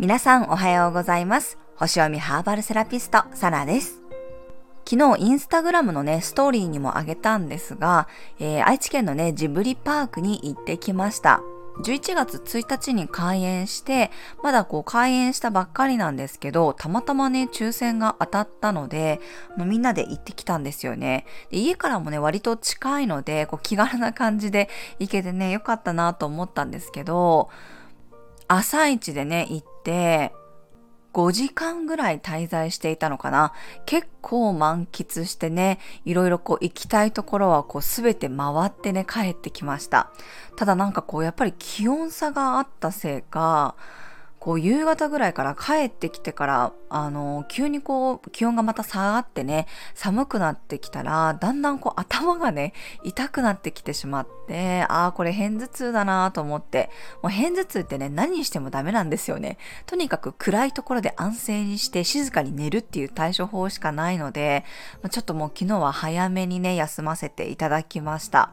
皆さんおはようございます。星読みハーバルセラピスト、サラです。昨日インスタグラムのね、ストーリーにもあげたんですが、えー、愛知県のね、ジブリパークに行ってきました。11月1日に開園して、まだこう開園したばっかりなんですけど、たまたまね、抽選が当たったので、みんなで行ってきたんですよね。で家からもね、割と近いので、こう気軽な感じで行けてね、よかったなと思ったんですけど、朝一でね、行って、5時間ぐらい滞在していたのかな。結構満喫してね、いろいろこう行きたいところはこうすべて回ってね、帰ってきました。ただなんかこうやっぱり気温差があったせいか、こう夕方ぐらいから帰ってきてから、あの、急にこう気温がまた下がってね、寒くなってきたら、だんだんこう頭がね、痛くなってきてしまって、ああ、これ偏頭痛だなと思って、もう偏頭痛ってね、何してもダメなんですよね。とにかく暗いところで安静にして静かに寝るっていう対処法しかないので、ちょっともう昨日は早めにね、休ませていただきました。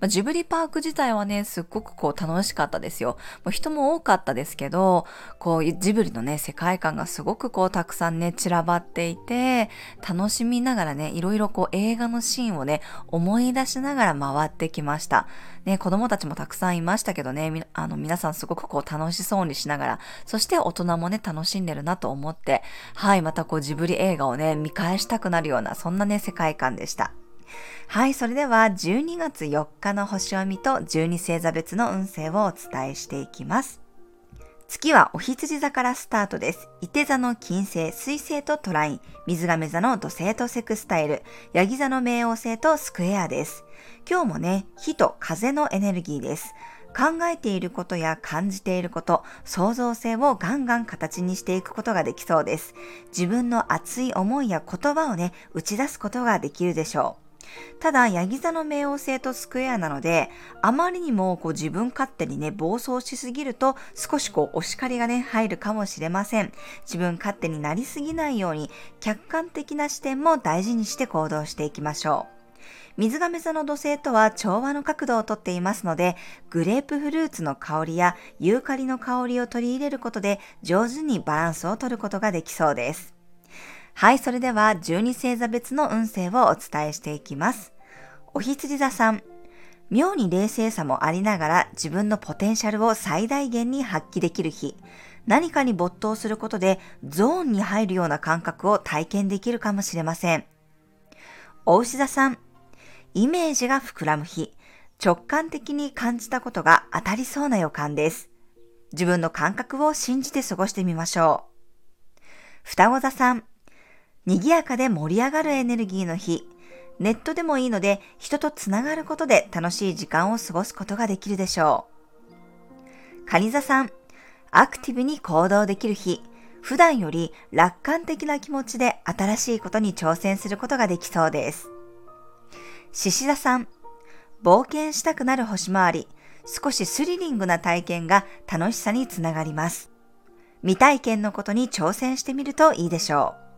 まあ、ジブリパーク自体はね、すっごくこう楽しかったですよ。もう人も多かったですけど、こうジブリのね、世界観がすごくこうたくさんね、散らばっていて、楽しみながらね、いろいろこう映画のシーンをね、思い出しながら回ってきました。ね、子供たちもたくさんいましたけどね、あの皆さんすごくこう楽しそうにしながら、そして大人もね、楽しんでるなと思って、はい、またこうジブリ映画をね、見返したくなるような、そんなね、世界観でした。はい、それでは12月4日の星読みと12星座別の運勢をお伝えしていきます。月はお羊座からスタートです。伊手座の金星、水星とトライン、水亀座の土星とセクスタイル、ヤギ座の冥王星とスクエアです。今日もね、火と風のエネルギーです。考えていることや感じていること、創造性をガンガン形にしていくことができそうです。自分の熱い思いや言葉をね、打ち出すことができるでしょう。ただ、ヤギ座の冥王星とスクエアなので、あまりにもこう自分勝手にね、暴走しすぎると、少しこうお叱りがね、入るかもしれません。自分勝手になりすぎないように、客観的な視点も大事にして行動していきましょう。水亀座の土星とは調和の角度をとっていますので、グレープフルーツの香りやユーカリの香りを取り入れることで上手にバランスを取ることができそうです。はい、それでは12星座別の運勢をお伝えしていきます。お羊座さん。妙に冷静さもありながら自分のポテンシャルを最大限に発揮できる日。何かに没頭することでゾーンに入るような感覚を体験できるかもしれません。お牛座さん。イメージが膨らむ日。直感的に感じたことが当たりそうな予感です。自分の感覚を信じて過ごしてみましょう。双子座さん。賑やかで盛り上がるエネルギーの日。ネットでもいいので人とつながることで楽しい時間を過ごすことができるでしょう。カニ座さん、アクティブに行動できる日。普段より楽観的な気持ちで新しいことに挑戦することができそうです。獅子座さん、冒険したくなる星回り。少しスリリングな体験が楽しさにつながります。未体験のことに挑戦してみるといいでしょう。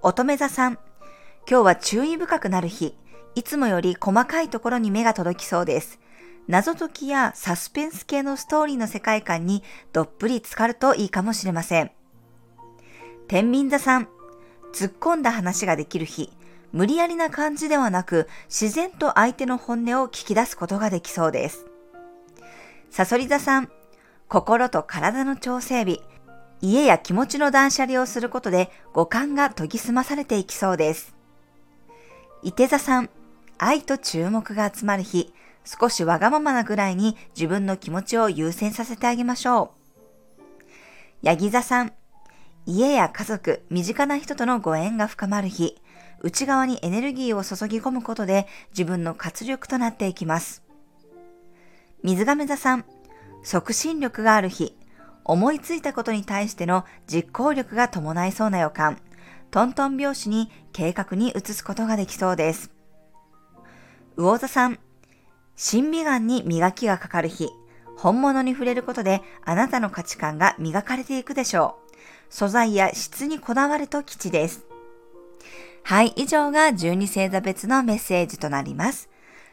乙女座さん、今日は注意深くなる日。いつもより細かいところに目が届きそうです。謎解きやサスペンス系のストーリーの世界観にどっぷり浸かるといいかもしれません。天秤座さん、突っ込んだ話ができる日。無理やりな感じではなく、自然と相手の本音を聞き出すことができそうです。サソリ座さん、心と体の調整日。家や気持ちの断捨離をすることで五感が研ぎ澄まされていきそうです。伊手座さん、愛と注目が集まる日、少しわがままなぐらいに自分の気持ちを優先させてあげましょう。ヤギ座さん、家や家族、身近な人とのご縁が深まる日、内側にエネルギーを注ぎ込むことで自分の活力となっていきます。水亀座さん、促進力がある日、思いついたことに対しての実行力が伴いそうな予感、トントン拍子に計画に移すことができそうです。魚座さん、審美眼に磨きがかかる日、本物に触れることであなたの価値観が磨かれていくでしょう。素材や質にこだわると吉です。はい、以上が12星座別のメッセージとなります。